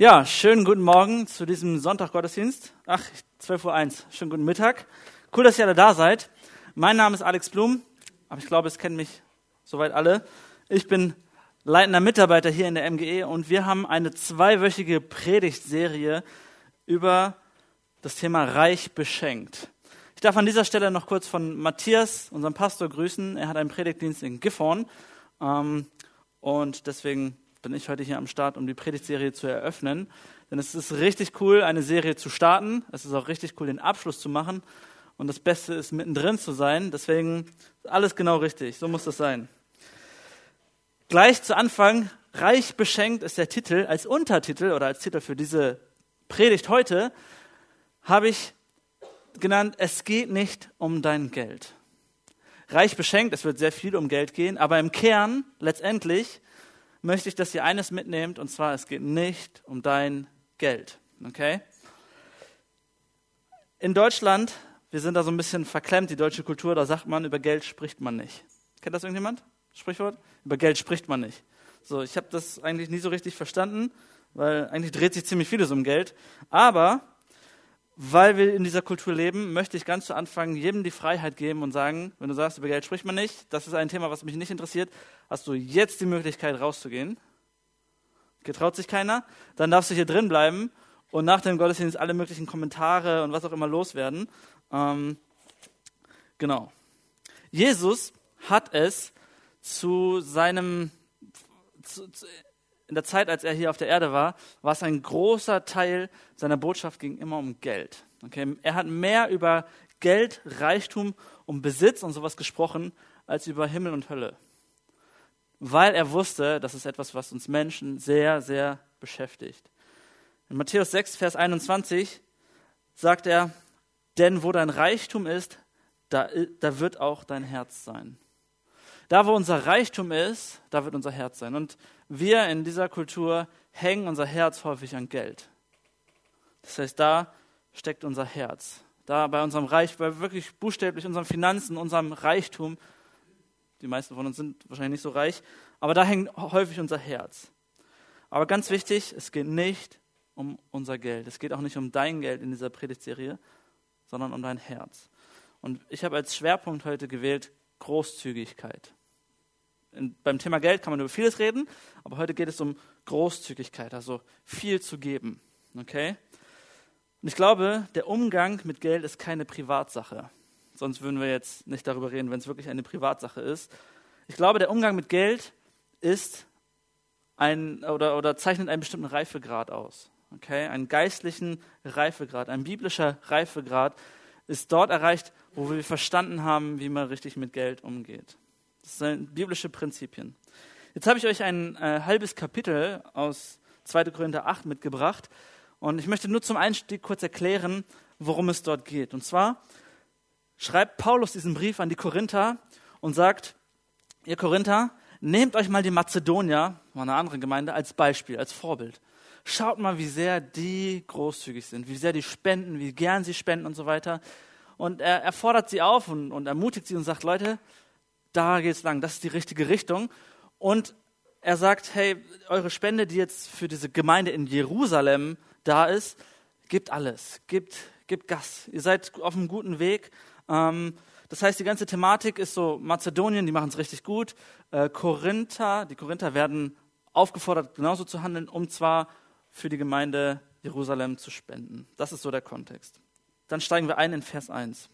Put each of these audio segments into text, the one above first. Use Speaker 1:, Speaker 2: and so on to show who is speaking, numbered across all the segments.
Speaker 1: Ja, schönen guten Morgen zu diesem Sonntag-Gottesdienst. Ach, 12.01 Uhr. Schönen guten Mittag. Cool, dass ihr alle da seid. Mein Name ist Alex Blum, aber ich glaube, es kennen mich soweit alle. Ich bin leitender Mitarbeiter hier in der MGE und wir haben eine zweiwöchige Predigtserie über das Thema Reich beschenkt. Ich darf an dieser Stelle noch kurz von Matthias, unserem Pastor, grüßen. Er hat einen Predigtdienst in Gifhorn ähm, und deswegen bin ich heute hier am Start, um die Predigtserie zu eröffnen. Denn es ist richtig cool, eine Serie zu starten. Es ist auch richtig cool, den Abschluss zu machen. Und das Beste ist, mittendrin zu sein. Deswegen alles genau richtig. So muss das sein. Gleich zu Anfang, reich beschenkt ist der Titel. Als Untertitel oder als Titel für diese Predigt heute habe ich genannt, es geht nicht um dein Geld. Reich beschenkt, es wird sehr viel um Geld gehen, aber im Kern letztendlich möchte ich, dass ihr eines mitnehmt, und zwar, es geht nicht um dein Geld. Okay? In Deutschland, wir sind da so ein bisschen verklemmt, die deutsche Kultur, da sagt man, über Geld spricht man nicht. Kennt das irgendjemand? Sprichwort? Über Geld spricht man nicht. So, ich habe das eigentlich nie so richtig verstanden, weil eigentlich dreht sich ziemlich vieles um Geld. Aber weil wir in dieser Kultur leben, möchte ich ganz zu Anfang jedem die Freiheit geben und sagen, wenn du sagst, über Geld spricht man nicht, das ist ein Thema, was mich nicht interessiert, hast du jetzt die Möglichkeit rauszugehen. Getraut sich keiner, dann darfst du hier drin bleiben und nach dem Gottesdienst alle möglichen Kommentare und was auch immer loswerden. Ähm, genau. Jesus hat es zu seinem, zu, zu, in der Zeit, als er hier auf der Erde war, war es ein großer Teil seiner Botschaft ging immer um Geld. Okay? Er hat mehr über Geld, Reichtum, um Besitz und sowas gesprochen, als über Himmel und Hölle. Weil er wusste, das ist etwas, was uns Menschen sehr, sehr beschäftigt. In Matthäus 6, Vers 21 sagt er, denn wo dein Reichtum ist, da, da wird auch dein Herz sein. Da, wo unser Reichtum ist, da wird unser Herz sein. Und wir in dieser Kultur hängen unser Herz häufig an Geld. Das heißt, da steckt unser Herz. Da bei unserem Reich, bei wirklich buchstäblich unseren Finanzen, unserem Reichtum, die meisten von uns sind wahrscheinlich nicht so reich, aber da hängt häufig unser Herz. Aber ganz wichtig, es geht nicht um unser Geld. Es geht auch nicht um dein Geld in dieser Predigtserie, sondern um dein Herz. Und ich habe als Schwerpunkt heute gewählt Großzügigkeit in, beim Thema Geld kann man über vieles reden, aber heute geht es um Großzügigkeit, also viel zu geben. Okay? Und ich glaube, der Umgang mit Geld ist keine Privatsache. Sonst würden wir jetzt nicht darüber reden, wenn es wirklich eine Privatsache ist. Ich glaube, der Umgang mit Geld ist ein oder, oder zeichnet einen bestimmten Reifegrad aus. Okay? Einen geistlichen Reifegrad, ein biblischer Reifegrad ist dort erreicht, wo wir verstanden haben, wie man richtig mit Geld umgeht. Das sind biblische Prinzipien. Jetzt habe ich euch ein äh, halbes Kapitel aus 2. Korinther 8 mitgebracht und ich möchte nur zum Einstieg kurz erklären, worum es dort geht. Und zwar schreibt Paulus diesen Brief an die Korinther und sagt, ihr Korinther, nehmt euch mal die Mazedonier, mal eine andere Gemeinde, als Beispiel, als Vorbild. Schaut mal, wie sehr die großzügig sind, wie sehr die spenden, wie gern sie spenden und so weiter. Und er, er fordert sie auf und, und ermutigt sie und sagt, Leute, da geht es lang, das ist die richtige Richtung. Und er sagt, hey, eure Spende, die jetzt für diese Gemeinde in Jerusalem da ist, gebt alles, gebt, gebt Gas. Ihr seid auf einem guten Weg. Ähm, das heißt, die ganze Thematik ist so Mazedonien, die machen es richtig gut. Äh, Korinther, die Korinther werden aufgefordert, genauso zu handeln, um zwar für die Gemeinde Jerusalem zu spenden. Das ist so der Kontext. Dann steigen wir ein in Vers 1.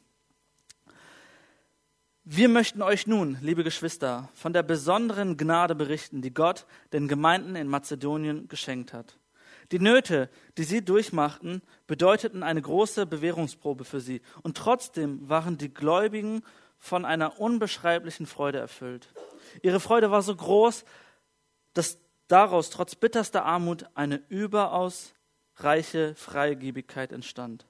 Speaker 1: Wir möchten euch nun, liebe Geschwister, von der besonderen Gnade berichten, die Gott den Gemeinden in Mazedonien geschenkt hat. Die Nöte, die sie durchmachten, bedeuteten eine große Bewährungsprobe für sie, und trotzdem waren die Gläubigen von einer unbeschreiblichen Freude erfüllt. Ihre Freude war so groß, dass daraus trotz bitterster Armut eine überaus reiche Freigebigkeit entstand.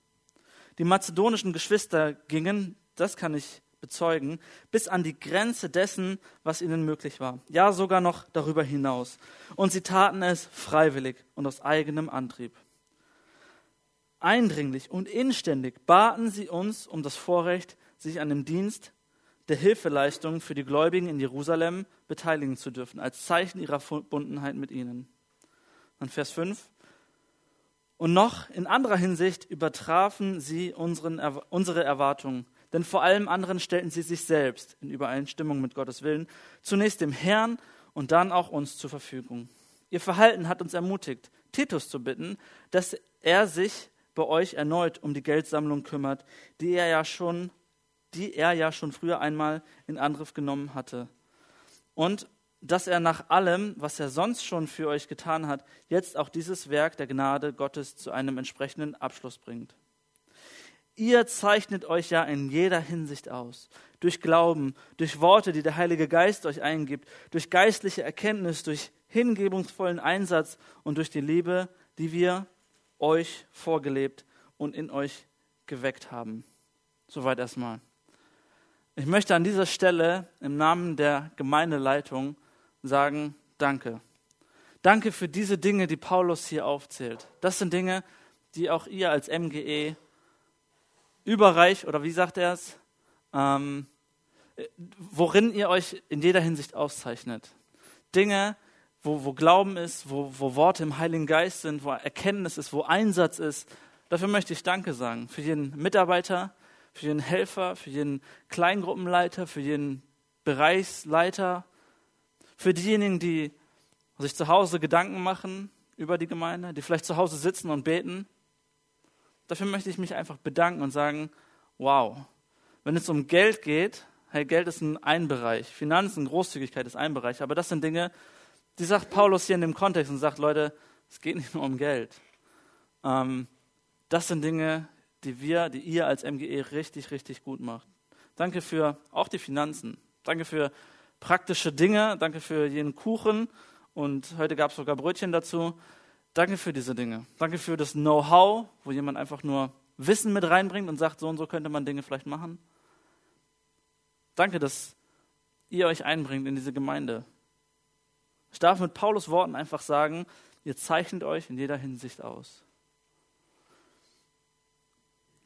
Speaker 1: Die mazedonischen Geschwister gingen, das kann ich bezeugen, bis an die Grenze dessen, was ihnen möglich war. Ja, sogar noch darüber hinaus. Und sie taten es freiwillig und aus eigenem Antrieb. Eindringlich und inständig baten sie uns um das Vorrecht, sich an dem Dienst der Hilfeleistung für die Gläubigen in Jerusalem beteiligen zu dürfen, als Zeichen ihrer Verbundenheit mit ihnen. Und Vers 5. Und noch in anderer Hinsicht übertrafen sie unseren, unsere Erwartungen. Denn vor allem anderen stellten sie sich selbst in Übereinstimmung mit Gottes Willen zunächst dem Herrn und dann auch uns zur Verfügung. Ihr Verhalten hat uns ermutigt, Titus zu bitten, dass er sich bei euch erneut um die Geldsammlung kümmert, die er ja schon, die er ja schon früher einmal in Angriff genommen hatte. Und dass er nach allem, was er sonst schon für euch getan hat, jetzt auch dieses Werk der Gnade Gottes zu einem entsprechenden Abschluss bringt. Ihr zeichnet euch ja in jeder Hinsicht aus. Durch Glauben, durch Worte, die der Heilige Geist euch eingibt, durch geistliche Erkenntnis, durch hingebungsvollen Einsatz und durch die Liebe, die wir euch vorgelebt und in euch geweckt haben. Soweit erstmal. Ich möchte an dieser Stelle im Namen der Gemeindeleitung sagen, danke. Danke für diese Dinge, die Paulus hier aufzählt. Das sind Dinge, die auch ihr als MGE überreich, oder wie sagt er es, ähm, worin ihr euch in jeder Hinsicht auszeichnet. Dinge, wo, wo Glauben ist, wo, wo Worte im Heiligen Geist sind, wo Erkenntnis ist, wo Einsatz ist. Dafür möchte ich Danke sagen. Für jeden Mitarbeiter, für jeden Helfer, für jeden Kleingruppenleiter, für jeden Bereichsleiter, für diejenigen, die sich zu Hause Gedanken machen über die Gemeinde, die vielleicht zu Hause sitzen und beten. Dafür möchte ich mich einfach bedanken und sagen, wow, wenn es um Geld geht, hey, Geld ist ein Bereich, Finanzen, Großzügigkeit ist ein Bereich, aber das sind Dinge, die sagt Paulus hier in dem Kontext und sagt, Leute, es geht nicht nur um Geld. Ähm, das sind Dinge, die wir, die ihr als MGE richtig, richtig gut macht. Danke für auch die Finanzen. Danke für praktische Dinge. Danke für jeden Kuchen. Und heute gab es sogar Brötchen dazu. Danke für diese Dinge. Danke für das Know-how, wo jemand einfach nur Wissen mit reinbringt und sagt, so und so könnte man Dinge vielleicht machen. Danke, dass ihr euch einbringt in diese Gemeinde. Ich darf mit Paulus Worten einfach sagen, ihr zeichnet euch in jeder Hinsicht aus.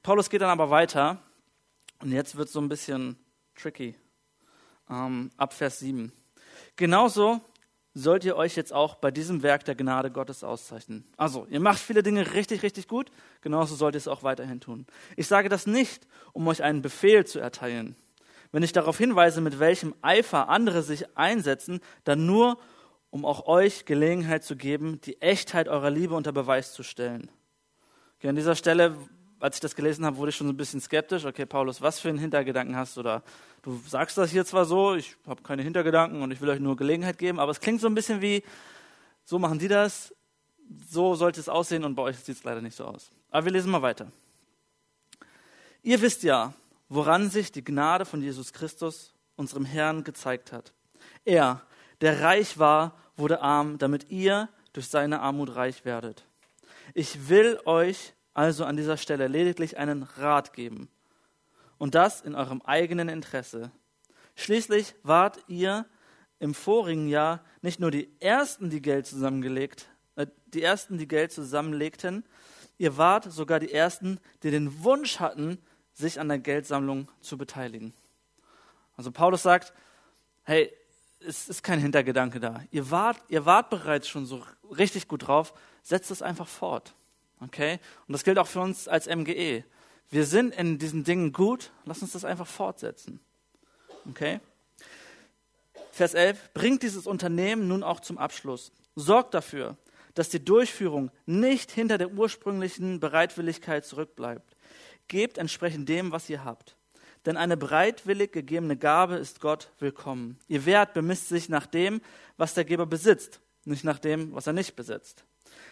Speaker 1: Paulus geht dann aber weiter und jetzt wird es so ein bisschen tricky. Ähm, ab Vers 7. Genauso sollt ihr euch jetzt auch bei diesem Werk der Gnade Gottes auszeichnen. Also, ihr macht viele Dinge richtig, richtig gut, genauso sollt ihr es auch weiterhin tun. Ich sage das nicht, um euch einen Befehl zu erteilen. Wenn ich darauf hinweise, mit welchem Eifer andere sich einsetzen, dann nur, um auch euch Gelegenheit zu geben, die Echtheit eurer Liebe unter Beweis zu stellen. Okay, an dieser Stelle als ich das gelesen habe, wurde ich schon so ein bisschen skeptisch. Okay, Paulus, was für einen Hintergedanken hast du da? Du sagst das hier zwar so, ich habe keine Hintergedanken und ich will euch nur Gelegenheit geben, aber es klingt so ein bisschen wie, so machen die das, so sollte es aussehen und bei euch sieht es leider nicht so aus. Aber wir lesen mal weiter. Ihr wisst ja, woran sich die Gnade von Jesus Christus, unserem Herrn, gezeigt hat. Er, der reich war, wurde arm, damit ihr durch seine Armut reich werdet. Ich will euch also an dieser Stelle lediglich einen Rat geben. Und das in eurem eigenen Interesse. Schließlich wart ihr im vorigen Jahr nicht nur die Ersten, die Geld zusammengelegt, äh, die Ersten, die Geld zusammenlegten, ihr wart sogar die Ersten, die den Wunsch hatten, sich an der Geldsammlung zu beteiligen. Also Paulus sagt, hey, es ist kein Hintergedanke da. Ihr wart, ihr wart bereits schon so richtig gut drauf, setzt es einfach fort. Okay? Und das gilt auch für uns als MGE. Wir sind in diesen Dingen gut, lass uns das einfach fortsetzen. Okay? Vers 11, bringt dieses Unternehmen nun auch zum Abschluss. Sorgt dafür, dass die Durchführung nicht hinter der ursprünglichen Bereitwilligkeit zurückbleibt. Gebt entsprechend dem, was ihr habt. Denn eine bereitwillig gegebene Gabe ist Gott willkommen. Ihr Wert bemisst sich nach dem, was der Geber besitzt, nicht nach dem, was er nicht besitzt.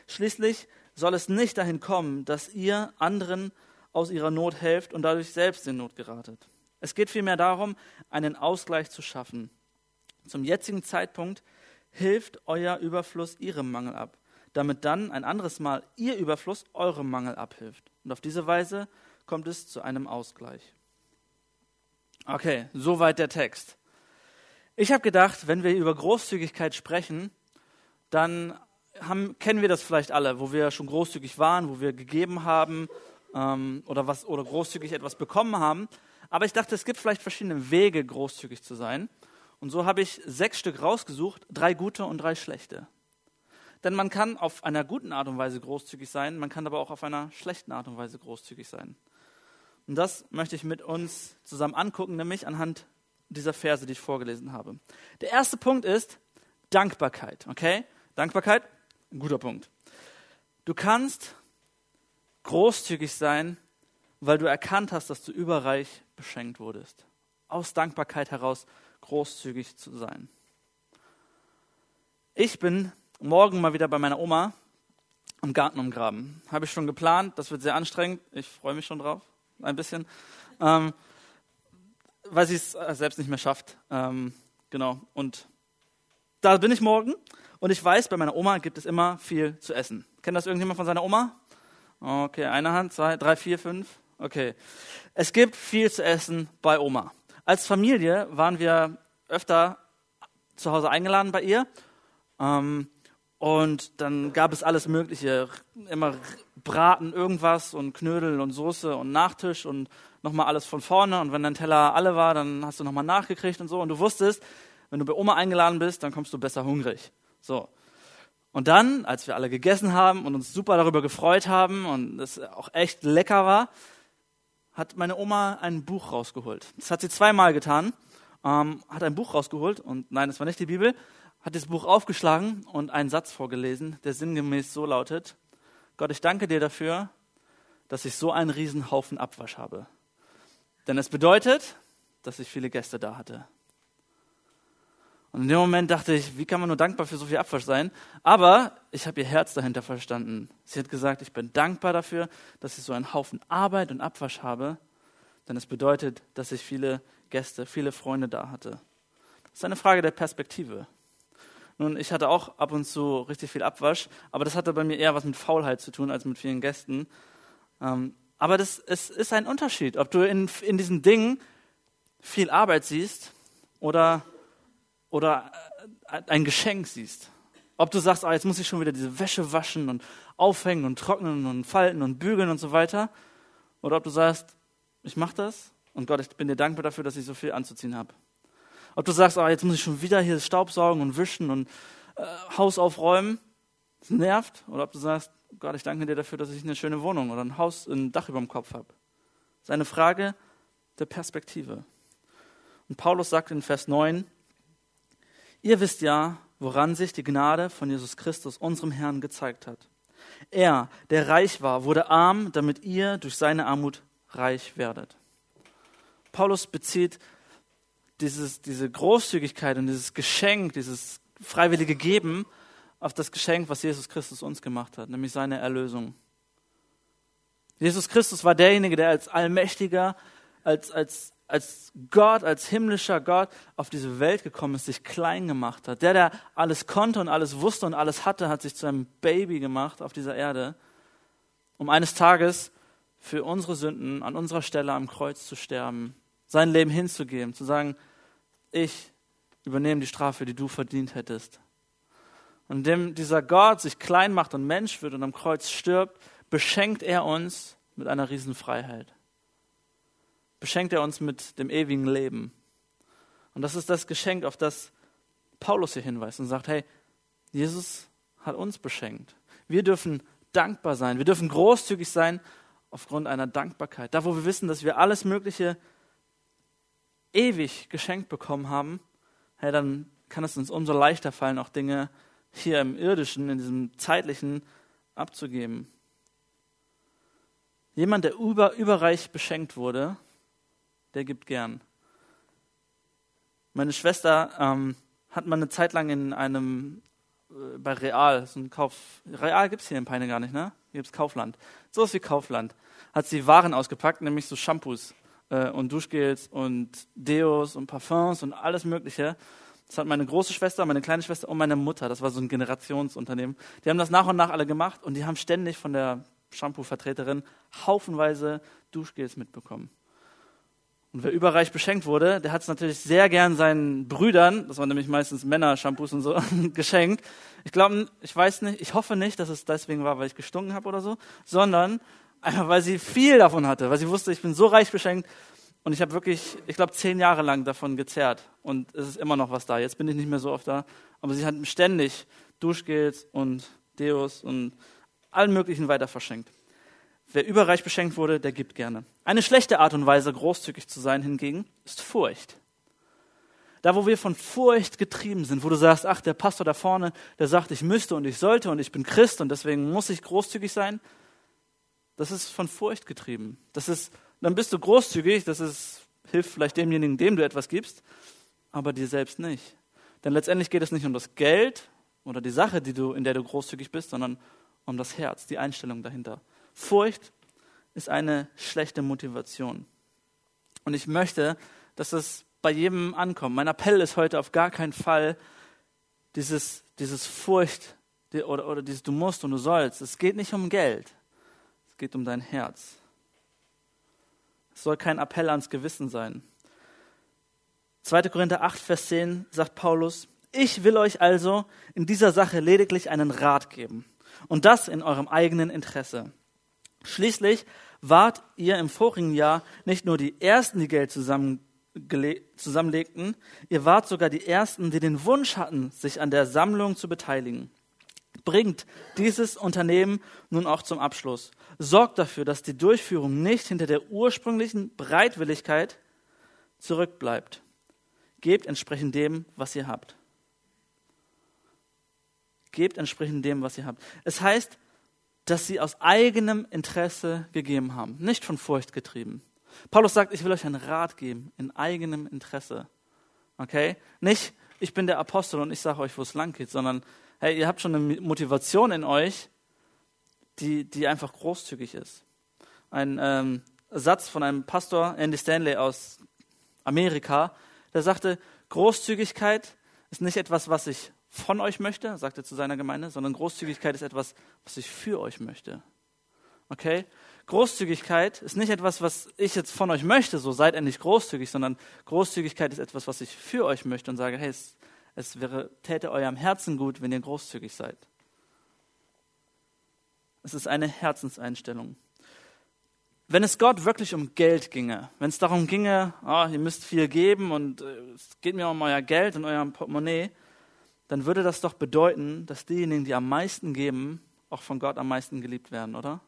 Speaker 1: Schließlich soll es nicht dahin kommen, dass ihr anderen aus ihrer Not helft und dadurch selbst in Not geratet. Es geht vielmehr darum, einen Ausgleich zu schaffen. Zum jetzigen Zeitpunkt hilft euer Überfluss ihrem Mangel ab, damit dann ein anderes Mal ihr Überfluss eurem Mangel abhilft. Und auf diese Weise kommt es zu einem Ausgleich. Okay, soweit der Text. Ich habe gedacht, wenn wir über Großzügigkeit sprechen, dann haben, kennen wir das vielleicht alle, wo wir schon großzügig waren, wo wir gegeben haben ähm, oder, was, oder großzügig etwas bekommen haben. Aber ich dachte, es gibt vielleicht verschiedene Wege, großzügig zu sein. Und so habe ich sechs Stück rausgesucht, drei gute und drei schlechte. Denn man kann auf einer guten Art und Weise großzügig sein, man kann aber auch auf einer schlechten Art und Weise großzügig sein. Und das möchte ich mit uns zusammen angucken, nämlich anhand dieser Verse, die ich vorgelesen habe. Der erste Punkt ist Dankbarkeit. Okay? Dankbarkeit, ein guter Punkt. Du kannst großzügig sein, weil du erkannt hast, dass du überreich beschenkt wurdest. Aus Dankbarkeit heraus großzügig zu sein. Ich bin morgen mal wieder bei meiner Oma im Garten umgraben. Habe ich schon geplant, das wird sehr anstrengend. Ich freue mich schon drauf, ein bisschen. Ähm, weil sie es äh, selbst nicht mehr schafft. Ähm, genau. Und da bin ich morgen und ich weiß, bei meiner Oma gibt es immer viel zu essen. Kennt das irgendjemand von seiner Oma? Okay, eine Hand, zwei, drei, vier, fünf. Okay. Es gibt viel zu essen bei Oma. Als Familie waren wir öfter zu Hause eingeladen bei ihr. Ähm, und dann gab es alles Mögliche. Immer Braten, irgendwas und Knödel und Soße und Nachtisch und nochmal alles von vorne. Und wenn dein Teller alle war, dann hast du nochmal nachgekriegt und so. Und du wusstest, wenn du bei Oma eingeladen bist, dann kommst du besser hungrig. So. Und dann, als wir alle gegessen haben und uns super darüber gefreut haben und es auch echt lecker war, hat meine Oma ein Buch rausgeholt. Das hat sie zweimal getan. Ähm, hat ein Buch rausgeholt und nein, es war nicht die Bibel, hat das Buch aufgeschlagen und einen Satz vorgelesen, der sinngemäß so lautet, Gott, ich danke dir dafür, dass ich so einen Riesenhaufen Abwasch habe. Denn es bedeutet, dass ich viele Gäste da hatte. Und in dem Moment dachte ich, wie kann man nur dankbar für so viel Abwasch sein? Aber ich habe ihr Herz dahinter verstanden. Sie hat gesagt, ich bin dankbar dafür, dass ich so einen Haufen Arbeit und Abwasch habe, denn es bedeutet, dass ich viele Gäste, viele Freunde da hatte. Das ist eine Frage der Perspektive. Nun, ich hatte auch ab und zu richtig viel Abwasch, aber das hatte bei mir eher was mit Faulheit zu tun als mit vielen Gästen. Ähm, aber das, es ist ein Unterschied, ob du in, in diesen Dingen viel Arbeit siehst oder, oder äh, ein Geschenk siehst. Ob du sagst, ah, jetzt muss ich schon wieder diese Wäsche waschen und aufhängen und trocknen und falten und bügeln und so weiter. Oder ob du sagst, ich mache das und Gott, ich bin dir dankbar dafür, dass ich so viel anzuziehen habe. Ob du sagst, ah, jetzt muss ich schon wieder hier Staubsaugen und wischen und äh, Haus aufräumen. Das nervt. Oder ob du sagst, Gott, ich danke dir dafür, dass ich eine schöne Wohnung oder ein Haus, ein Dach über dem Kopf habe. Das ist eine Frage der Perspektive. Und Paulus sagt in Vers 9, ihr wisst ja, woran sich die Gnade von Jesus Christus, unserem Herrn, gezeigt hat. Er, der reich war, wurde arm, damit ihr durch seine Armut reich werdet. Paulus bezieht dieses, diese Großzügigkeit und dieses Geschenk, dieses freiwillige Geben auf das Geschenk, was Jesus Christus uns gemacht hat, nämlich seine Erlösung. Jesus Christus war derjenige, der als Allmächtiger, als, als, als Gott, als himmlischer Gott auf diese Welt gekommen ist, sich klein gemacht hat. Der, der alles konnte und alles wusste und alles hatte, hat sich zu einem Baby gemacht auf dieser Erde, um eines Tages für unsere Sünden an unserer Stelle am Kreuz zu sterben, sein Leben hinzugeben, zu sagen, ich übernehme die Strafe, die du verdient hättest. Und indem dieser Gott sich klein macht und Mensch wird und am Kreuz stirbt, beschenkt er uns mit einer Riesenfreiheit. Beschenkt er uns mit dem ewigen Leben. Und das ist das Geschenk, auf das Paulus hier hinweist und sagt, hey, Jesus hat uns beschenkt. Wir dürfen dankbar sein. Wir dürfen großzügig sein aufgrund einer Dankbarkeit. Da, wo wir wissen, dass wir alles Mögliche ewig geschenkt bekommen haben, hey, dann kann es uns umso leichter fallen, auch Dinge hier im irdischen, in diesem zeitlichen abzugeben. Jemand, der über, überreich beschenkt wurde, der gibt gern. Meine Schwester ähm, hat mal eine Zeit lang in einem, äh, bei Real, so ein Kauf, Real gibt es hier in Peine gar nicht, ne? Hier gibt es Kaufland. So ist wie Kaufland. Hat sie Waren ausgepackt, nämlich so Shampoos äh, und Duschgels und Deos und Parfums und alles Mögliche. Das hat meine große Schwester, meine kleine Schwester und meine Mutter. Das war so ein Generationsunternehmen. Die haben das nach und nach alle gemacht und die haben ständig von der Shampoo-Vertreterin haufenweise Duschgels mitbekommen. Und wer überreich beschenkt wurde, der hat es natürlich sehr gern seinen Brüdern, das waren nämlich meistens Männer-Shampoos und so, geschenkt. Ich glaube, ich weiß nicht, ich hoffe nicht, dass es deswegen war, weil ich gestunken habe oder so, sondern einfach, weil sie viel davon hatte, weil sie wusste, ich bin so reich beschenkt, und ich habe wirklich, ich glaube, zehn Jahre lang davon gezerrt. Und es ist immer noch was da. Jetzt bin ich nicht mehr so oft da. Aber sie hat ständig Duschgels und Deos und allen möglichen weiter verschenkt. Wer überreich beschenkt wurde, der gibt gerne. Eine schlechte Art und Weise, großzügig zu sein hingegen, ist Furcht. Da, wo wir von Furcht getrieben sind, wo du sagst, ach, der Pastor da vorne, der sagt, ich müsste und ich sollte und ich bin Christ und deswegen muss ich großzügig sein, das ist von Furcht getrieben. Das ist, dann bist du großzügig, das ist, hilft vielleicht demjenigen, dem du etwas gibst, aber dir selbst nicht. Denn letztendlich geht es nicht um das Geld oder die Sache, die du, in der du großzügig bist, sondern um das Herz, die Einstellung dahinter. Furcht ist eine schlechte Motivation. Und ich möchte, dass es bei jedem ankommt. Mein Appell ist heute auf gar keinen Fall dieses, dieses Furcht oder, oder dieses Du musst und du sollst. Es geht nicht um Geld. Es geht um dein Herz. Es soll kein Appell ans Gewissen sein. 2. Korinther 8, Vers 10 sagt Paulus, ich will euch also in dieser Sache lediglich einen Rat geben und das in eurem eigenen Interesse. Schließlich wart ihr im vorigen Jahr nicht nur die Ersten, die Geld zusammenlegten, ihr wart sogar die Ersten, die den Wunsch hatten, sich an der Sammlung zu beteiligen. Bringt dieses Unternehmen nun auch zum Abschluss. Sorgt dafür, dass die Durchführung nicht hinter der ursprünglichen Bereitwilligkeit zurückbleibt. Gebt entsprechend dem, was ihr habt. Gebt entsprechend dem, was ihr habt. Es heißt, dass sie aus eigenem Interesse gegeben haben, nicht von Furcht getrieben. Paulus sagt, ich will euch einen Rat geben, in eigenem Interesse. Okay? Nicht, ich bin der Apostel und ich sage euch, wo es lang geht, sondern, hey, ihr habt schon eine Motivation in euch, die, die einfach großzügig ist. Ein ähm, Satz von einem Pastor, Andy Stanley aus Amerika, der sagte, Großzügigkeit ist nicht etwas, was ich von euch möchte, sagt er zu seiner Gemeinde, sondern Großzügigkeit ist etwas, was ich für euch möchte. Okay? Großzügigkeit ist nicht etwas, was ich jetzt von euch möchte, so seid endlich großzügig, sondern Großzügigkeit ist etwas, was ich für euch möchte und sage, hey, es, es wäre, täte eurem Herzen gut, wenn ihr großzügig seid. Es ist eine Herzenseinstellung. Wenn es Gott wirklich um Geld ginge, wenn es darum ginge, oh, ihr müsst viel geben und äh, es geht mir um euer Geld und euer Portemonnaie, dann würde das doch bedeuten, dass diejenigen, die am meisten geben, auch von Gott am meisten geliebt werden, oder?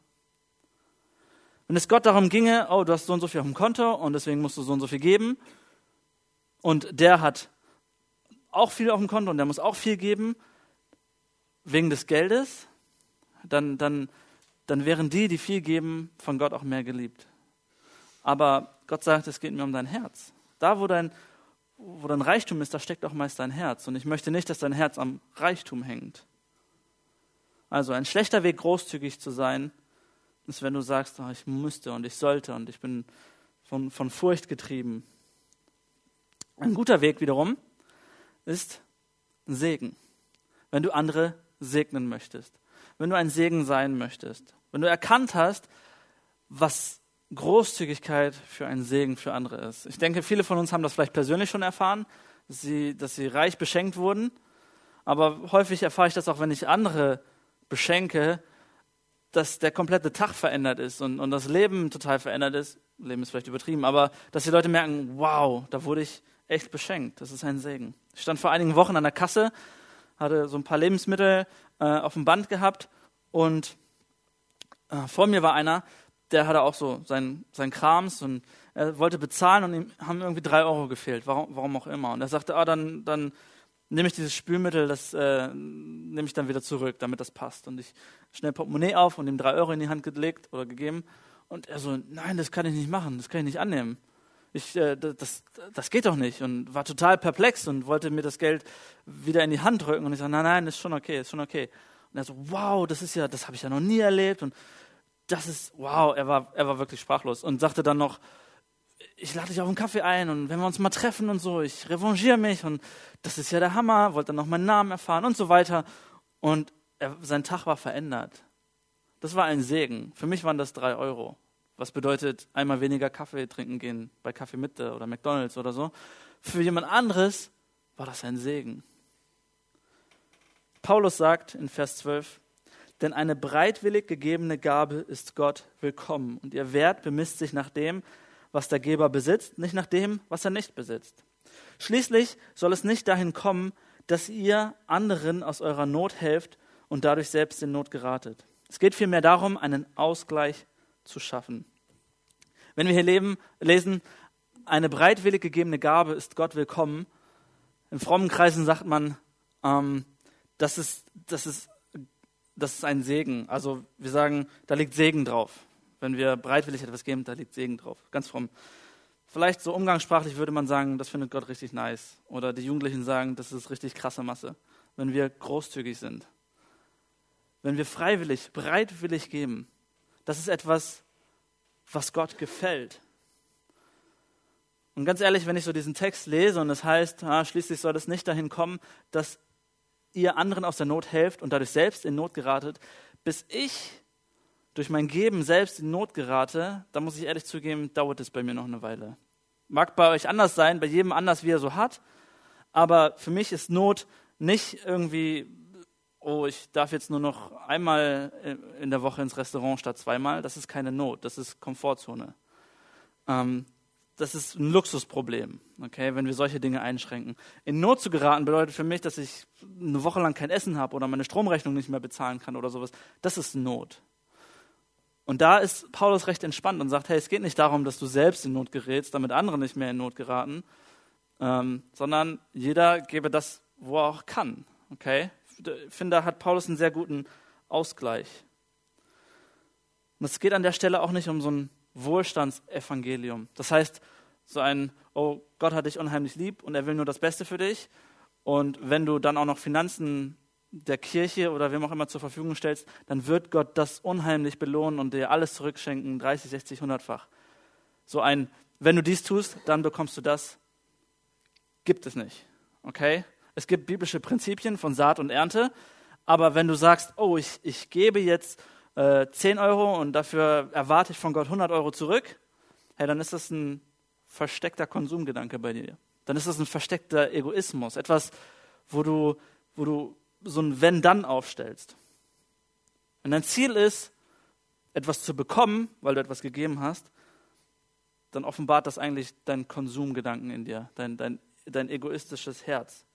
Speaker 1: Wenn es Gott darum ginge, oh, du hast so und so viel auf dem Konto und deswegen musst du so und so viel geben und der hat auch viel auf dem Konto und der muss auch viel geben, wegen des Geldes, dann, dann, dann wären die, die viel geben, von Gott auch mehr geliebt. Aber Gott sagt, es geht mir um dein Herz. Da, wo dein, wo dein Reichtum ist, da steckt auch meist dein Herz. Und ich möchte nicht, dass dein Herz am Reichtum hängt. Also ein schlechter Weg, großzügig zu sein, ist, wenn du sagst, oh, ich müsste und ich sollte und ich bin von, von Furcht getrieben. Ein guter Weg wiederum ist Segen. Wenn du andere segnen möchtest, wenn du ein Segen sein möchtest, wenn du erkannt hast, was Großzügigkeit für einen Segen für andere ist. Ich denke, viele von uns haben das vielleicht persönlich schon erfahren, dass sie, dass sie reich beschenkt wurden. Aber häufig erfahre ich das auch, wenn ich andere beschenke, dass der komplette Tag verändert ist und, und das Leben total verändert ist. Leben ist vielleicht übertrieben, aber dass die Leute merken, wow, da wurde ich echt beschenkt. Das ist ein Segen. Ich stand vor einigen Wochen an der Kasse, hatte so ein paar Lebensmittel äh, auf dem Band gehabt und äh, vor mir war einer, der hatte auch so sein, sein Krams und er wollte bezahlen und ihm haben irgendwie drei Euro gefehlt, warum, warum auch immer. Und er sagte, ah, dann, dann nehme ich dieses Spülmittel, das äh, nehme ich dann wieder zurück, damit das passt. Und ich schnell Portemonnaie auf und ihm drei Euro in die Hand gelegt oder gegeben. Und er so, nein, das kann ich nicht machen, das kann ich nicht annehmen. Ich, äh, das, das geht doch nicht. Und war total perplex und wollte mir das Geld wieder in die Hand drücken. Und ich sage, nein, nein, ist schon okay, ist schon okay. Und er so, wow, das ist ja, das habe ich ja noch nie erlebt. Und das ist, wow, er war, er war wirklich sprachlos und sagte dann noch, ich lade dich auf einen Kaffee ein und wenn wir uns mal treffen und so, ich revanchiere mich und das ist ja der Hammer, wollte dann noch meinen Namen erfahren und so weiter. Und er, sein Tag war verändert. Das war ein Segen. Für mich waren das drei Euro. Was bedeutet, einmal weniger Kaffee trinken gehen bei Kaffee Mitte oder McDonalds oder so. Für jemand anderes war das ein Segen. Paulus sagt in Vers 12, denn eine bereitwillig gegebene Gabe ist Gott willkommen und ihr Wert bemisst sich nach dem, was der Geber besitzt, nicht nach dem, was er nicht besitzt. Schließlich soll es nicht dahin kommen, dass ihr anderen aus eurer Not helft und dadurch selbst in Not geratet. Es geht vielmehr darum, einen Ausgleich zu schaffen. Wenn wir hier leben, lesen, eine bereitwillig gegebene Gabe ist Gott willkommen. In frommen Kreisen sagt man, ähm, das, ist, das, ist, das ist ein Segen. Also wir sagen, da liegt Segen drauf. Wenn wir bereitwillig etwas geben, da liegt Segen drauf. Ganz fromm. Vielleicht so umgangssprachlich würde man sagen, das findet Gott richtig nice. Oder die Jugendlichen sagen, das ist richtig krasse Masse. Wenn wir großzügig sind. Wenn wir freiwillig, bereitwillig geben. Das ist etwas, was Gott gefällt. Und ganz ehrlich, wenn ich so diesen Text lese und es heißt, ah, schließlich soll es nicht dahin kommen, dass ihr anderen aus der Not helft und dadurch selbst in Not geratet, bis ich durch mein Geben selbst in Not gerate, da muss ich ehrlich zugeben, dauert es bei mir noch eine Weile. Mag bei euch anders sein, bei jedem anders, wie er so hat, aber für mich ist Not nicht irgendwie, oh, ich darf jetzt nur noch einmal in der Woche ins Restaurant statt zweimal. Das ist keine Not, das ist Komfortzone. Ähm, das ist ein Luxusproblem, okay, wenn wir solche Dinge einschränken. In Not zu geraten bedeutet für mich, dass ich eine Woche lang kein Essen habe oder meine Stromrechnung nicht mehr bezahlen kann oder sowas. Das ist Not. Und da ist Paulus recht entspannt und sagt, hey, es geht nicht darum, dass du selbst in Not gerätst, damit andere nicht mehr in Not geraten, ähm, sondern jeder gebe das, wo er auch kann. Okay? Ich finde, da hat Paulus einen sehr guten Ausgleich. Und es geht an der Stelle auch nicht um so ein Wohlstandsevangelium. Das heißt, so ein, oh, Gott hat dich unheimlich lieb und er will nur das Beste für dich. Und wenn du dann auch noch Finanzen der Kirche oder wem auch immer zur Verfügung stellst, dann wird Gott das unheimlich belohnen und dir alles zurückschenken, 30, 60, 100-fach. So ein, wenn du dies tust, dann bekommst du das, gibt es nicht. Okay? Es gibt biblische Prinzipien von Saat und Ernte, aber wenn du sagst, oh, ich, ich gebe jetzt äh, 10 Euro und dafür erwarte ich von Gott 100 Euro zurück, hey, dann ist das ein versteckter Konsumgedanke bei dir. Dann ist das ein versteckter Egoismus, etwas, wo du, wo du so ein Wenn-Dann aufstellst. Wenn dein Ziel ist, etwas zu bekommen, weil du etwas gegeben hast, dann offenbart das eigentlich deinen Konsumgedanken in dir, dein, dein, dein egoistisches Herz.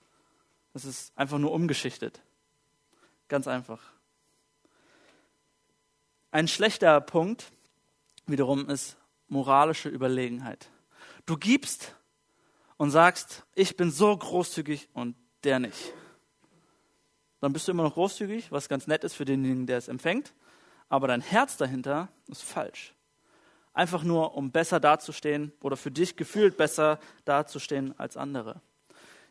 Speaker 1: Das ist einfach nur umgeschichtet. Ganz einfach. Ein schlechter Punkt wiederum ist moralische Überlegenheit. Du gibst und sagst, ich bin so großzügig und der nicht dann bist du immer noch großzügig, was ganz nett ist für denjenigen, der es empfängt. Aber dein Herz dahinter ist falsch. Einfach nur, um besser dazustehen oder für dich gefühlt besser dazustehen als andere.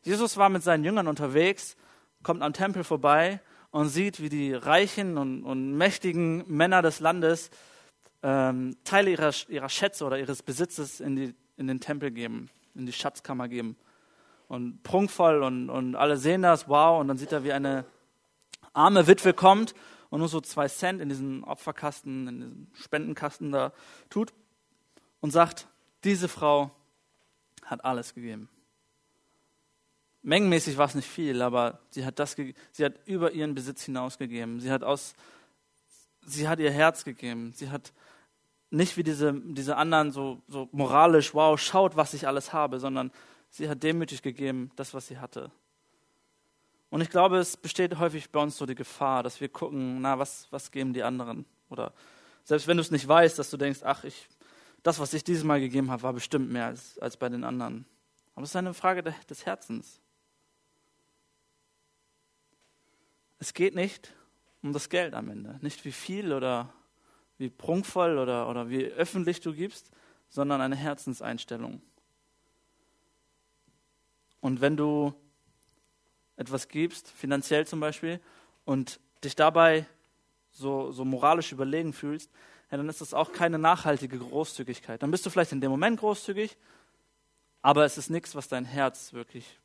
Speaker 1: Jesus war mit seinen Jüngern unterwegs, kommt am Tempel vorbei und sieht, wie die reichen und, und mächtigen Männer des Landes ähm, Teile ihrer, ihrer Schätze oder ihres Besitzes in, die, in den Tempel geben, in die Schatzkammer geben. Und prunkvoll und, und alle sehen das, wow, und dann sieht er, wie eine arme Witwe kommt und nur so zwei Cent in diesen Opferkasten, in diesen Spendenkasten da tut und sagt, diese Frau hat alles gegeben. Mengenmäßig war es nicht viel, aber sie hat, das, sie hat über ihren Besitz hinausgegeben. Sie hat, aus, sie hat ihr Herz gegeben. Sie hat nicht wie diese, diese anderen so, so moralisch, wow, schaut, was ich alles habe, sondern sie hat demütig gegeben, das, was sie hatte. Und ich glaube, es besteht häufig bei uns so die Gefahr, dass wir gucken, na, was, was geben die anderen? Oder selbst wenn du es nicht weißt, dass du denkst, ach, ich, das, was ich dieses Mal gegeben habe, war bestimmt mehr als, als bei den anderen. Aber es ist eine Frage des Herzens. Es geht nicht um das Geld am Ende. Nicht wie viel oder wie prunkvoll oder, oder wie öffentlich du gibst, sondern eine Herzenseinstellung. Und wenn du etwas gibst, finanziell zum Beispiel, und dich dabei so, so moralisch überlegen fühlst, ja, dann ist das auch keine nachhaltige Großzügigkeit. Dann bist du vielleicht in dem Moment großzügig, aber es ist nichts, was dein Herz wirklich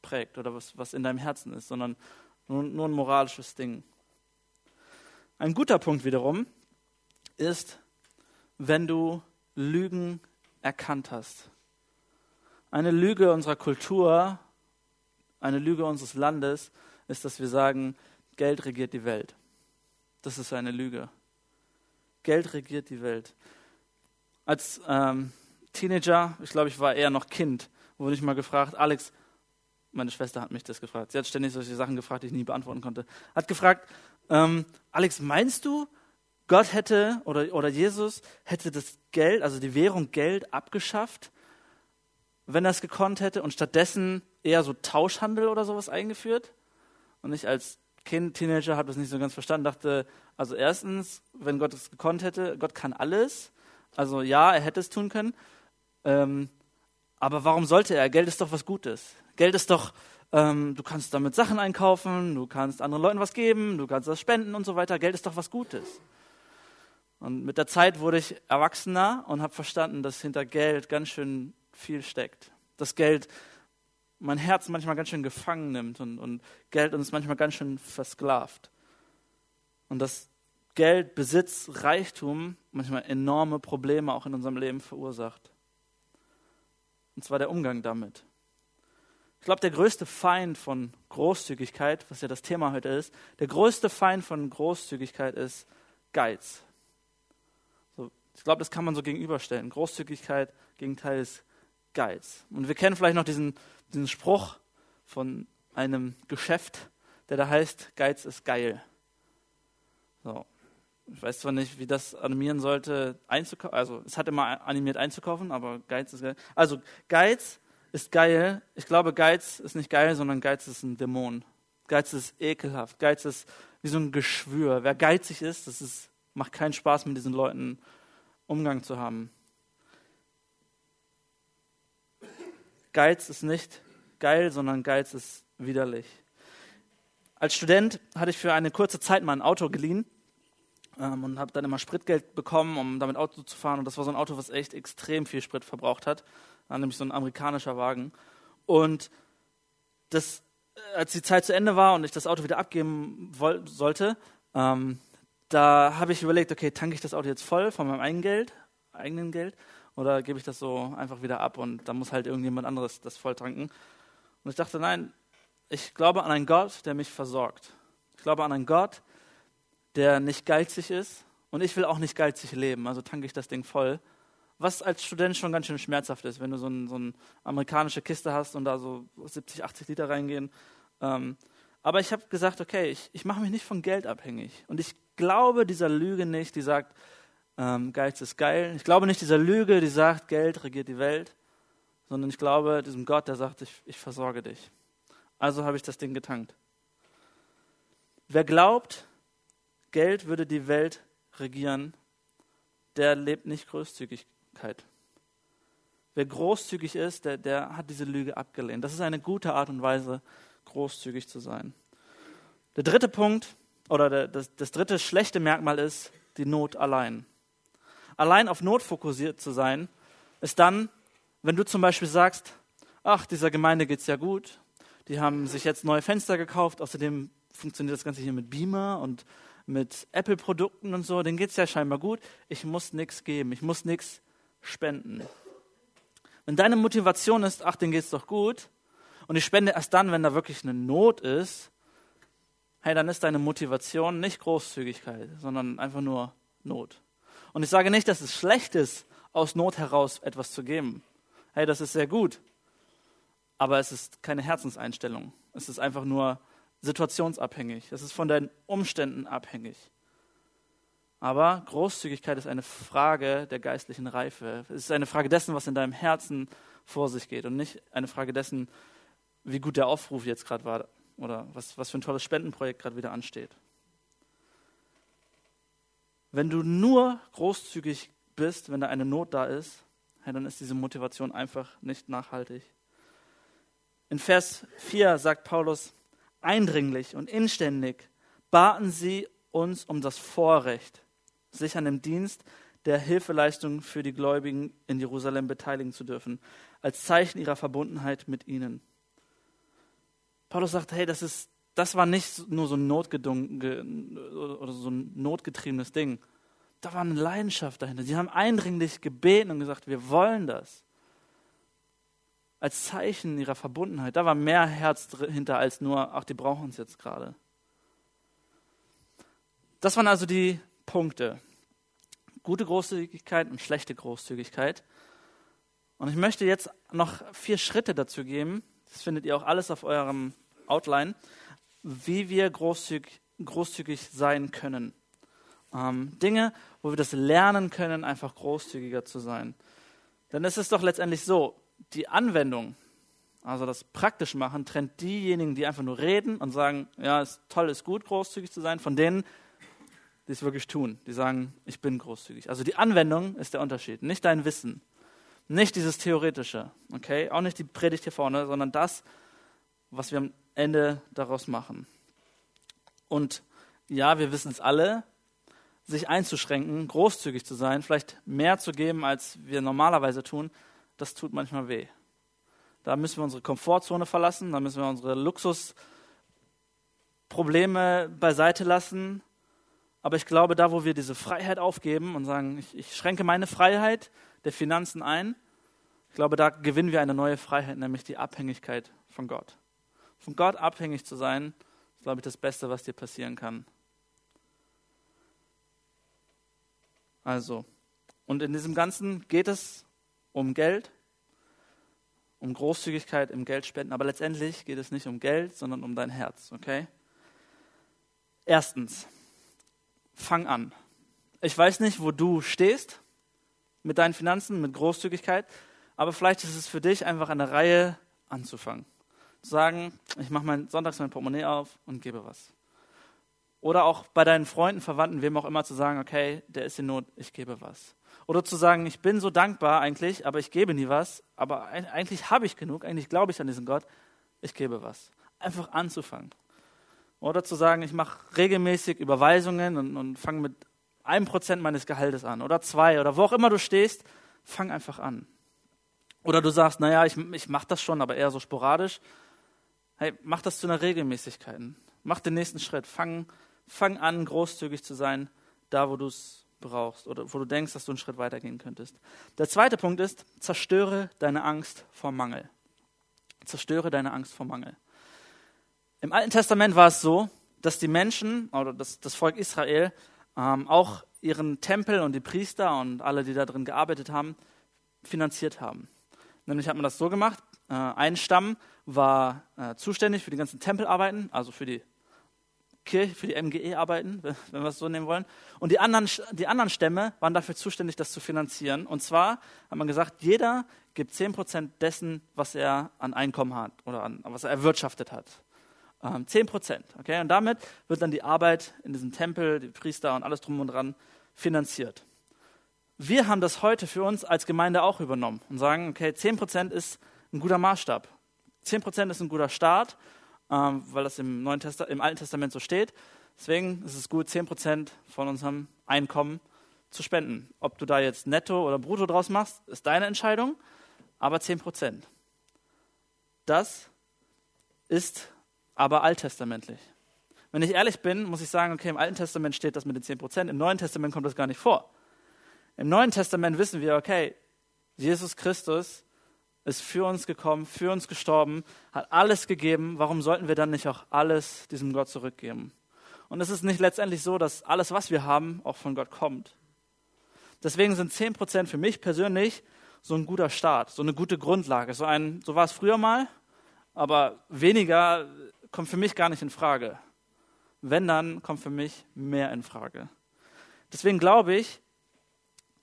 Speaker 1: prägt oder was, was in deinem Herzen ist, sondern nur, nur ein moralisches Ding. Ein guter Punkt wiederum ist, wenn du Lügen erkannt hast. Eine Lüge unserer Kultur eine Lüge unseres Landes ist, dass wir sagen, Geld regiert die Welt. Das ist eine Lüge. Geld regiert die Welt. Als ähm, Teenager, ich glaube, ich war eher noch Kind, wurde ich mal gefragt, Alex, meine Schwester hat mich das gefragt. Sie hat ständig solche Sachen gefragt, die ich nie beantworten konnte. Hat gefragt, ähm, Alex, meinst du, Gott hätte oder, oder Jesus hätte das Geld, also die Währung Geld abgeschafft, wenn er es gekonnt hätte und stattdessen eher so Tauschhandel oder sowas eingeführt? Und ich als Kind, Teenager habe das nicht so ganz verstanden, dachte, also erstens, wenn Gott es gekonnt hätte, Gott kann alles. Also ja, er hätte es tun können. Ähm, aber warum sollte er? Geld ist doch was Gutes. Geld ist doch, ähm, du kannst damit Sachen einkaufen, du kannst anderen Leuten was geben, du kannst das spenden und so weiter. Geld ist doch was Gutes. Und mit der Zeit wurde ich erwachsener und habe verstanden, dass hinter Geld ganz schön viel steckt. Dass Geld mein Herz manchmal ganz schön gefangen nimmt und, und Geld uns manchmal ganz schön versklavt. Und dass Geld, Besitz, Reichtum manchmal enorme Probleme auch in unserem Leben verursacht. Und zwar der Umgang damit. Ich glaube, der größte Feind von Großzügigkeit, was ja das Thema heute ist, der größte Feind von Großzügigkeit ist Geiz. Ich glaube, das kann man so gegenüberstellen. Großzügigkeit, Gegenteil ist Geiz. Und wir kennen vielleicht noch diesen, diesen Spruch von einem Geschäft, der da heißt, Geiz ist geil. So. Ich weiß zwar nicht, wie das animieren sollte, einzukaufen. Also, es hat immer animiert einzukaufen, aber Geiz ist geil. Also, Geiz ist geil. Ich glaube, Geiz ist nicht geil, sondern Geiz ist ein Dämon. Geiz ist ekelhaft. Geiz ist wie so ein Geschwür. Wer geizig ist, das ist, macht keinen Spaß mit diesen Leuten Umgang zu haben. Geiz ist nicht geil, sondern Geiz ist widerlich. Als Student hatte ich für eine kurze Zeit mal ein Auto geliehen ähm, und habe dann immer Spritgeld bekommen, um damit Auto zu fahren. Und das war so ein Auto, was echt extrem viel Sprit verbraucht hat. War nämlich so ein amerikanischer Wagen. Und das, äh, als die Zeit zu Ende war und ich das Auto wieder abgeben sollte, ähm, da habe ich überlegt, okay, tanke ich das Auto jetzt voll von meinem eigenen Geld, eigenen Geld oder gebe ich das so einfach wieder ab und da muss halt irgendjemand anderes das voll tanken. Und ich dachte, nein, ich glaube an einen Gott, der mich versorgt. Ich glaube an einen Gott, der nicht geizig ist und ich will auch nicht geizig leben, also tanke ich das Ding voll. Was als Student schon ganz schön schmerzhaft ist, wenn du so, ein, so eine amerikanische Kiste hast und da so 70, 80 Liter reingehen. Ähm, aber ich habe gesagt, okay, ich, ich mache mich nicht von Geld abhängig. Und ich glaube dieser Lüge nicht, die sagt, ähm, Geiz ist geil. Ich glaube nicht dieser Lüge, die sagt, Geld regiert die Welt, sondern ich glaube diesem Gott, der sagt, ich, ich versorge dich. Also habe ich das Ding getankt. Wer glaubt, Geld würde die Welt regieren, der lebt nicht Großzügigkeit. Wer großzügig ist, der, der hat diese Lüge abgelehnt. Das ist eine gute Art und Weise, großzügig zu sein. Der dritte Punkt oder der, das, das dritte schlechte Merkmal ist die Not allein. Allein auf Not fokussiert zu sein, ist dann, wenn du zum Beispiel sagst, ach, dieser Gemeinde geht es ja gut, die haben sich jetzt neue Fenster gekauft, außerdem funktioniert das Ganze hier mit Beamer und mit Apple-Produkten und so, denen geht es ja scheinbar gut, ich muss nichts geben, ich muss nichts spenden. Wenn deine Motivation ist, ach, denen geht es doch gut, und ich spende erst dann, wenn da wirklich eine Not ist, hey, dann ist deine Motivation nicht Großzügigkeit, sondern einfach nur Not. Und ich sage nicht, dass es schlecht ist, aus Not heraus etwas zu geben. Hey, das ist sehr gut. Aber es ist keine Herzenseinstellung. Es ist einfach nur situationsabhängig. Es ist von deinen Umständen abhängig. Aber Großzügigkeit ist eine Frage der geistlichen Reife. Es ist eine Frage dessen, was in deinem Herzen vor sich geht und nicht eine Frage dessen, wie gut der Aufruf jetzt gerade war oder was, was für ein tolles Spendenprojekt gerade wieder ansteht. Wenn du nur großzügig bist, wenn da eine Not da ist, dann ist diese Motivation einfach nicht nachhaltig. In Vers 4 sagt Paulus, eindringlich und inständig baten sie uns um das Vorrecht, sich an dem Dienst der Hilfeleistung für die Gläubigen in Jerusalem beteiligen zu dürfen, als Zeichen ihrer Verbundenheit mit ihnen. Paulus sagt, hey, das, ist, das war nicht nur so ein, oder so ein notgetriebenes Ding. Da war eine Leidenschaft dahinter. Sie haben eindringlich gebeten und gesagt, wir wollen das. Als Zeichen ihrer Verbundenheit. Da war mehr Herz hinter als nur, ach, die brauchen uns jetzt gerade. Das waren also die Punkte. Gute Großzügigkeit und schlechte Großzügigkeit. Und ich möchte jetzt noch vier Schritte dazu geben, das findet ihr auch alles auf eurem Outline, wie wir großzügig, großzügig sein können. Ähm, Dinge, wo wir das lernen können, einfach großzügiger zu sein. Denn es ist doch letztendlich so, die Anwendung, also das praktisch machen, trennt diejenigen, die einfach nur reden und sagen, ja, ist toll, ist gut, großzügig zu sein, von denen, die es wirklich tun. Die sagen, ich bin großzügig. Also die Anwendung ist der Unterschied, nicht dein Wissen. Nicht dieses Theoretische, okay? Auch nicht die Predigt hier vorne, sondern das, was wir am Ende daraus machen. Und ja, wir wissen es alle, sich einzuschränken, großzügig zu sein, vielleicht mehr zu geben, als wir normalerweise tun, das tut manchmal weh. Da müssen wir unsere Komfortzone verlassen, da müssen wir unsere Luxusprobleme beiseite lassen. Aber ich glaube, da, wo wir diese Freiheit aufgeben und sagen, ich, ich schränke meine Freiheit, der Finanzen ein. Ich glaube, da gewinnen wir eine neue Freiheit, nämlich die Abhängigkeit von Gott. Von Gott abhängig zu sein, ist, glaube ich, das Beste, was dir passieren kann. Also, und in diesem Ganzen geht es um Geld, um Großzügigkeit im Geldspenden, aber letztendlich geht es nicht um Geld, sondern um dein Herz, okay? Erstens, fang an. Ich weiß nicht, wo du stehst mit deinen Finanzen, mit Großzügigkeit. Aber vielleicht ist es für dich einfach eine Reihe anzufangen. Zu sagen, ich mache mein, sonntags mein Portemonnaie auf und gebe was. Oder auch bei deinen Freunden, Verwandten, wem auch immer zu sagen, okay, der ist in Not, ich gebe was. Oder zu sagen, ich bin so dankbar eigentlich, aber ich gebe nie was, aber eigentlich habe ich genug, eigentlich glaube ich an diesen Gott, ich gebe was. Einfach anzufangen. Oder zu sagen, ich mache regelmäßig Überweisungen und, und fange mit einem Prozent meines Gehaltes an oder zwei oder wo auch immer du stehst, fang einfach an. Oder du sagst, naja, ich, ich mache das schon, aber eher so sporadisch. Hey, mach das zu einer Regelmäßigkeit. Mach den nächsten Schritt. Fang, fang an, großzügig zu sein, da wo du es brauchst oder wo du denkst, dass du einen Schritt weitergehen könntest. Der zweite Punkt ist, zerstöre deine Angst vor Mangel. Zerstöre deine Angst vor Mangel. Im Alten Testament war es so, dass die Menschen oder das, das Volk Israel ähm, auch ihren Tempel und die Priester und alle, die da drin gearbeitet haben, finanziert haben. Nämlich hat man das so gemacht, äh, ein Stamm war äh, zuständig für die ganzen Tempelarbeiten, also für die Kirche, für die MGE-Arbeiten, wenn wir es so nehmen wollen. Und die anderen, die anderen Stämme waren dafür zuständig, das zu finanzieren. Und zwar hat man gesagt, jeder gibt 10% dessen, was er an Einkommen hat oder an, was er erwirtschaftet hat. Ähm, 10 Prozent. Okay? Und damit wird dann die Arbeit in diesem Tempel, die Priester und alles drum und dran finanziert. Wir haben das heute für uns als Gemeinde auch übernommen und sagen, okay, 10 Prozent ist ein guter Maßstab. 10 Prozent ist ein guter Start, ähm, weil das im, Neuen Testa im Alten Testament so steht. Deswegen ist es gut, 10 Prozent von unserem Einkommen zu spenden. Ob du da jetzt netto oder brutto draus machst, ist deine Entscheidung, aber 10 Prozent. Das ist aber alttestamentlich. Wenn ich ehrlich bin, muss ich sagen, okay, im Alten Testament steht das mit den 10 Prozent, im Neuen Testament kommt das gar nicht vor. Im Neuen Testament wissen wir, okay, Jesus Christus ist für uns gekommen, für uns gestorben, hat alles gegeben. Warum sollten wir dann nicht auch alles diesem Gott zurückgeben? Und es ist nicht letztendlich so, dass alles, was wir haben, auch von Gott kommt. Deswegen sind 10 Prozent für mich persönlich so ein guter Start, so eine gute Grundlage. So, ein, so war es früher mal, aber weniger kommt für mich gar nicht in Frage. Wenn, dann kommt für mich mehr in Frage. Deswegen glaube ich,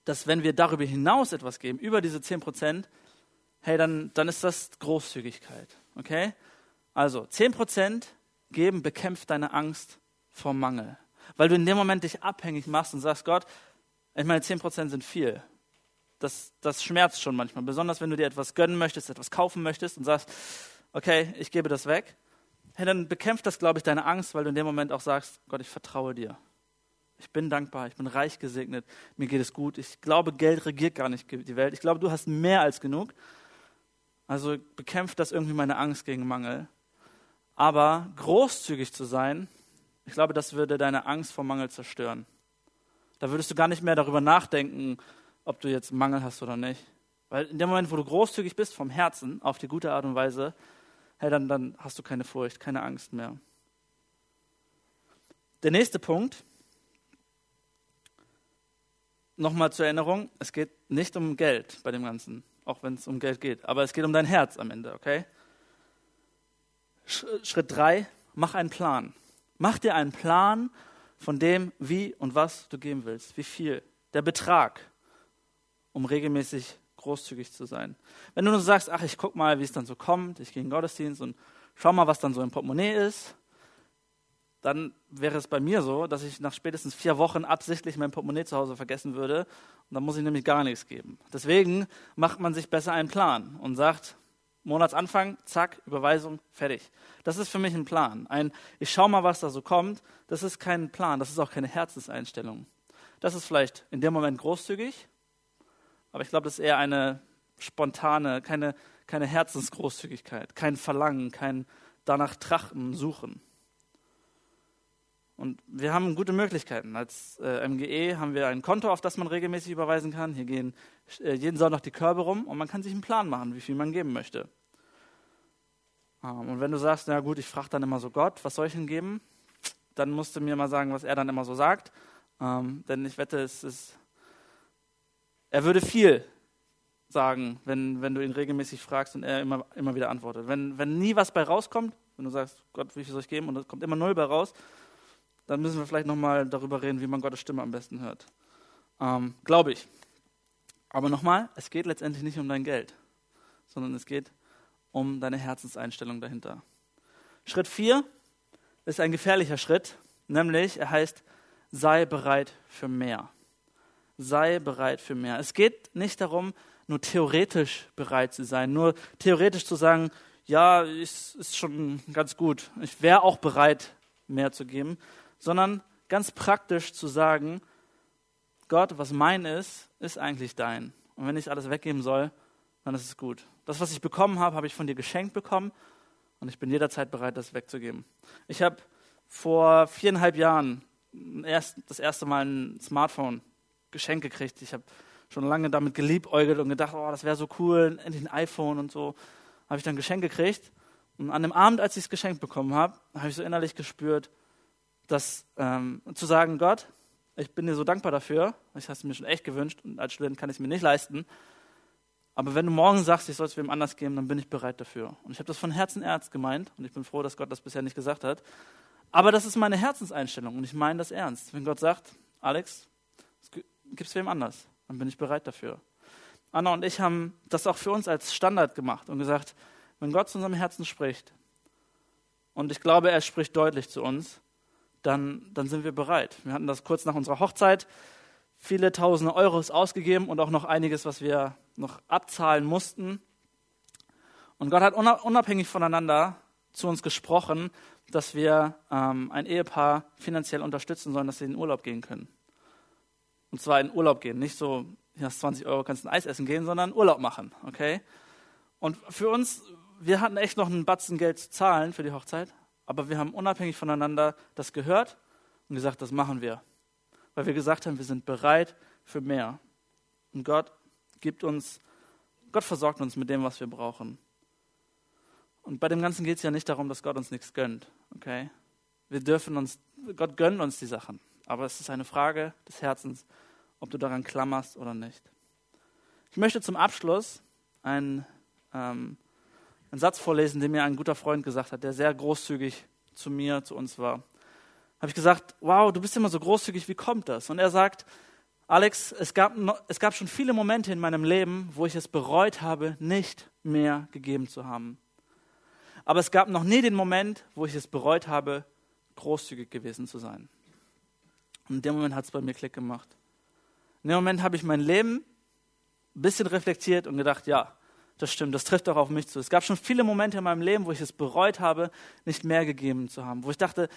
Speaker 1: dass wenn wir darüber hinaus etwas geben, über diese 10 Prozent, hey, dann, dann ist das Großzügigkeit. Okay? Also 10 Prozent geben bekämpft deine Angst vor Mangel. Weil du in dem Moment dich abhängig machst und sagst, Gott, ich meine, 10 Prozent sind viel. Das, das schmerzt schon manchmal, besonders wenn du dir etwas gönnen möchtest, etwas kaufen möchtest und sagst, okay, ich gebe das weg hey, dann bekämpft das, glaube ich, deine Angst, weil du in dem Moment auch sagst, Gott, ich vertraue dir. Ich bin dankbar, ich bin reich gesegnet, mir geht es gut. Ich glaube, Geld regiert gar nicht die Welt. Ich glaube, du hast mehr als genug. Also bekämpft das irgendwie meine Angst gegen Mangel. Aber großzügig zu sein, ich glaube, das würde deine Angst vor Mangel zerstören. Da würdest du gar nicht mehr darüber nachdenken, ob du jetzt Mangel hast oder nicht. Weil in dem Moment, wo du großzügig bist vom Herzen, auf die gute Art und Weise, hey, dann, dann hast du keine Furcht, keine Angst mehr. Der nächste Punkt, nochmal zur Erinnerung, es geht nicht um Geld bei dem Ganzen, auch wenn es um Geld geht, aber es geht um dein Herz am Ende, okay? Schritt drei, mach einen Plan. Mach dir einen Plan von dem, wie und was du geben willst, wie viel, der Betrag, um regelmäßig großzügig zu sein. Wenn du nur sagst, ach, ich guck mal, wie es dann so kommt, ich gehe in den Gottesdienst und schau mal, was dann so im Portemonnaie ist, dann wäre es bei mir so, dass ich nach spätestens vier Wochen absichtlich mein Portemonnaie zu Hause vergessen würde und dann muss ich nämlich gar nichts geben. Deswegen macht man sich besser einen Plan und sagt, Monatsanfang, zack, Überweisung, fertig. Das ist für mich ein Plan. Ein, ich schau mal, was da so kommt, das ist kein Plan, das ist auch keine Herzenseinstellung. Das ist vielleicht in dem Moment großzügig, aber ich glaube, das ist eher eine spontane, keine, keine Herzensgroßzügigkeit, kein Verlangen, kein danach trachten, suchen. Und wir haben gute Möglichkeiten. Als äh, MGE haben wir ein Konto, auf das man regelmäßig überweisen kann. Hier gehen äh, jeden Sonntag die Körbe rum und man kann sich einen Plan machen, wie viel man geben möchte. Ähm, und wenn du sagst, na gut, ich frage dann immer so Gott, was soll ich denn geben? Dann musst du mir mal sagen, was er dann immer so sagt. Ähm, denn ich wette, es ist, er würde viel sagen, wenn, wenn du ihn regelmäßig fragst und er immer, immer wieder antwortet. Wenn, wenn nie was bei rauskommt, wenn du sagst, Gott, wie viel soll ich geben? Und es kommt immer null bei raus, dann müssen wir vielleicht nochmal darüber reden, wie man Gottes Stimme am besten hört. Ähm, Glaube ich. Aber nochmal, es geht letztendlich nicht um dein Geld, sondern es geht um deine Herzenseinstellung dahinter. Schritt 4 ist ein gefährlicher Schritt, nämlich er heißt, sei bereit für mehr. Sei bereit für mehr. Es geht nicht darum, nur theoretisch bereit zu sein, nur theoretisch zu sagen, ja, ist, ist schon ganz gut. Ich wäre auch bereit, mehr zu geben, sondern ganz praktisch zu sagen, Gott, was mein ist, ist eigentlich dein. Und wenn ich alles weggeben soll, dann ist es gut. Das, was ich bekommen habe, habe ich von dir geschenkt bekommen und ich bin jederzeit bereit, das wegzugeben. Ich habe vor viereinhalb Jahren das erste Mal ein Smartphone geschenkt gekriegt. Ich habe schon lange damit geliebäugelt und gedacht, oh, das wäre so cool, endlich ein iPhone und so. Habe ich dann geschenkt gekriegt. Und an dem Abend, als ich es geschenkt bekommen habe, habe ich so innerlich gespürt, das ähm, zu sagen, Gott, ich bin dir so dankbar dafür, ich habe es mir schon echt gewünscht und als Student kann ich es mir nicht leisten. Aber wenn du morgen sagst, ich soll es wem anders geben, dann bin ich bereit dafür. Und ich habe das von Herzen ernst gemeint und ich bin froh, dass Gott das bisher nicht gesagt hat. Aber das ist meine Herzenseinstellung und ich meine das ernst. Wenn Gott sagt, Alex, gib es wem anders, dann bin ich bereit dafür. Anna und ich haben das auch für uns als Standard gemacht und gesagt, wenn Gott zu unserem Herzen spricht, und ich glaube, er spricht deutlich zu uns, dann, dann sind wir bereit. Wir hatten das kurz nach unserer Hochzeit, viele tausende Euros ausgegeben und auch noch einiges, was wir noch abzahlen mussten. Und Gott hat unabhängig voneinander zu uns gesprochen, dass wir ähm, ein Ehepaar finanziell unterstützen sollen, dass sie in den Urlaub gehen können. Und zwar in Urlaub gehen, nicht so, hier hast 20 Euro, kannst ein Eis essen gehen, sondern Urlaub machen, okay? Und für uns, wir hatten echt noch einen Batzen Geld zu zahlen für die Hochzeit, aber wir haben unabhängig voneinander das gehört und gesagt, das machen wir. Weil wir gesagt haben, wir sind bereit für mehr. Und Gott gibt uns, Gott versorgt uns mit dem, was wir brauchen. Und bei dem Ganzen geht es ja nicht darum, dass Gott uns nichts gönnt. Okay? Wir dürfen uns, Gott gönnt uns die Sachen. Aber es ist eine Frage des Herzens, ob du daran klammerst oder nicht. Ich möchte zum Abschluss einen ähm, einen Satz vorlesen, den mir ein guter Freund gesagt hat, der sehr großzügig zu mir, zu uns war. Habe ich gesagt, wow, du bist immer so großzügig, wie kommt das? Und er sagt, Alex, es gab, es gab schon viele Momente in meinem Leben, wo ich es bereut habe, nicht mehr gegeben zu haben. Aber es gab noch nie den Moment, wo ich es bereut habe, großzügig gewesen zu sein. Und in dem Moment hat es bei mir Klick gemacht. In dem Moment habe ich mein Leben ein bisschen reflektiert und gedacht, ja, das stimmt, das trifft auch auf mich zu. Es gab schon viele Momente in meinem Leben, wo ich es bereut habe, nicht mehr gegeben zu haben. Wo ich dachte,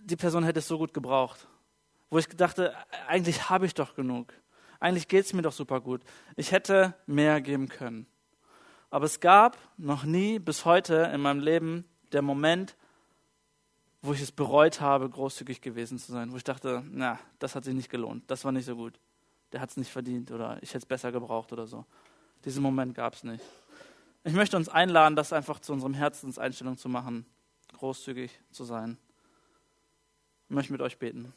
Speaker 1: die Person hätte es so gut gebraucht. Wo ich dachte, eigentlich habe ich doch genug. Eigentlich geht es mir doch super gut. Ich hätte mehr geben können. Aber es gab noch nie bis heute in meinem Leben der Moment, wo ich es bereut habe, großzügig gewesen zu sein. Wo ich dachte, na, das hat sich nicht gelohnt. Das war nicht so gut. Der hat es nicht verdient oder ich hätte es besser gebraucht oder so. Diesen Moment gab es nicht. Ich möchte uns einladen, das einfach zu unserem Herzenseinstellung zu machen, großzügig zu sein. Ich möchte mit euch beten.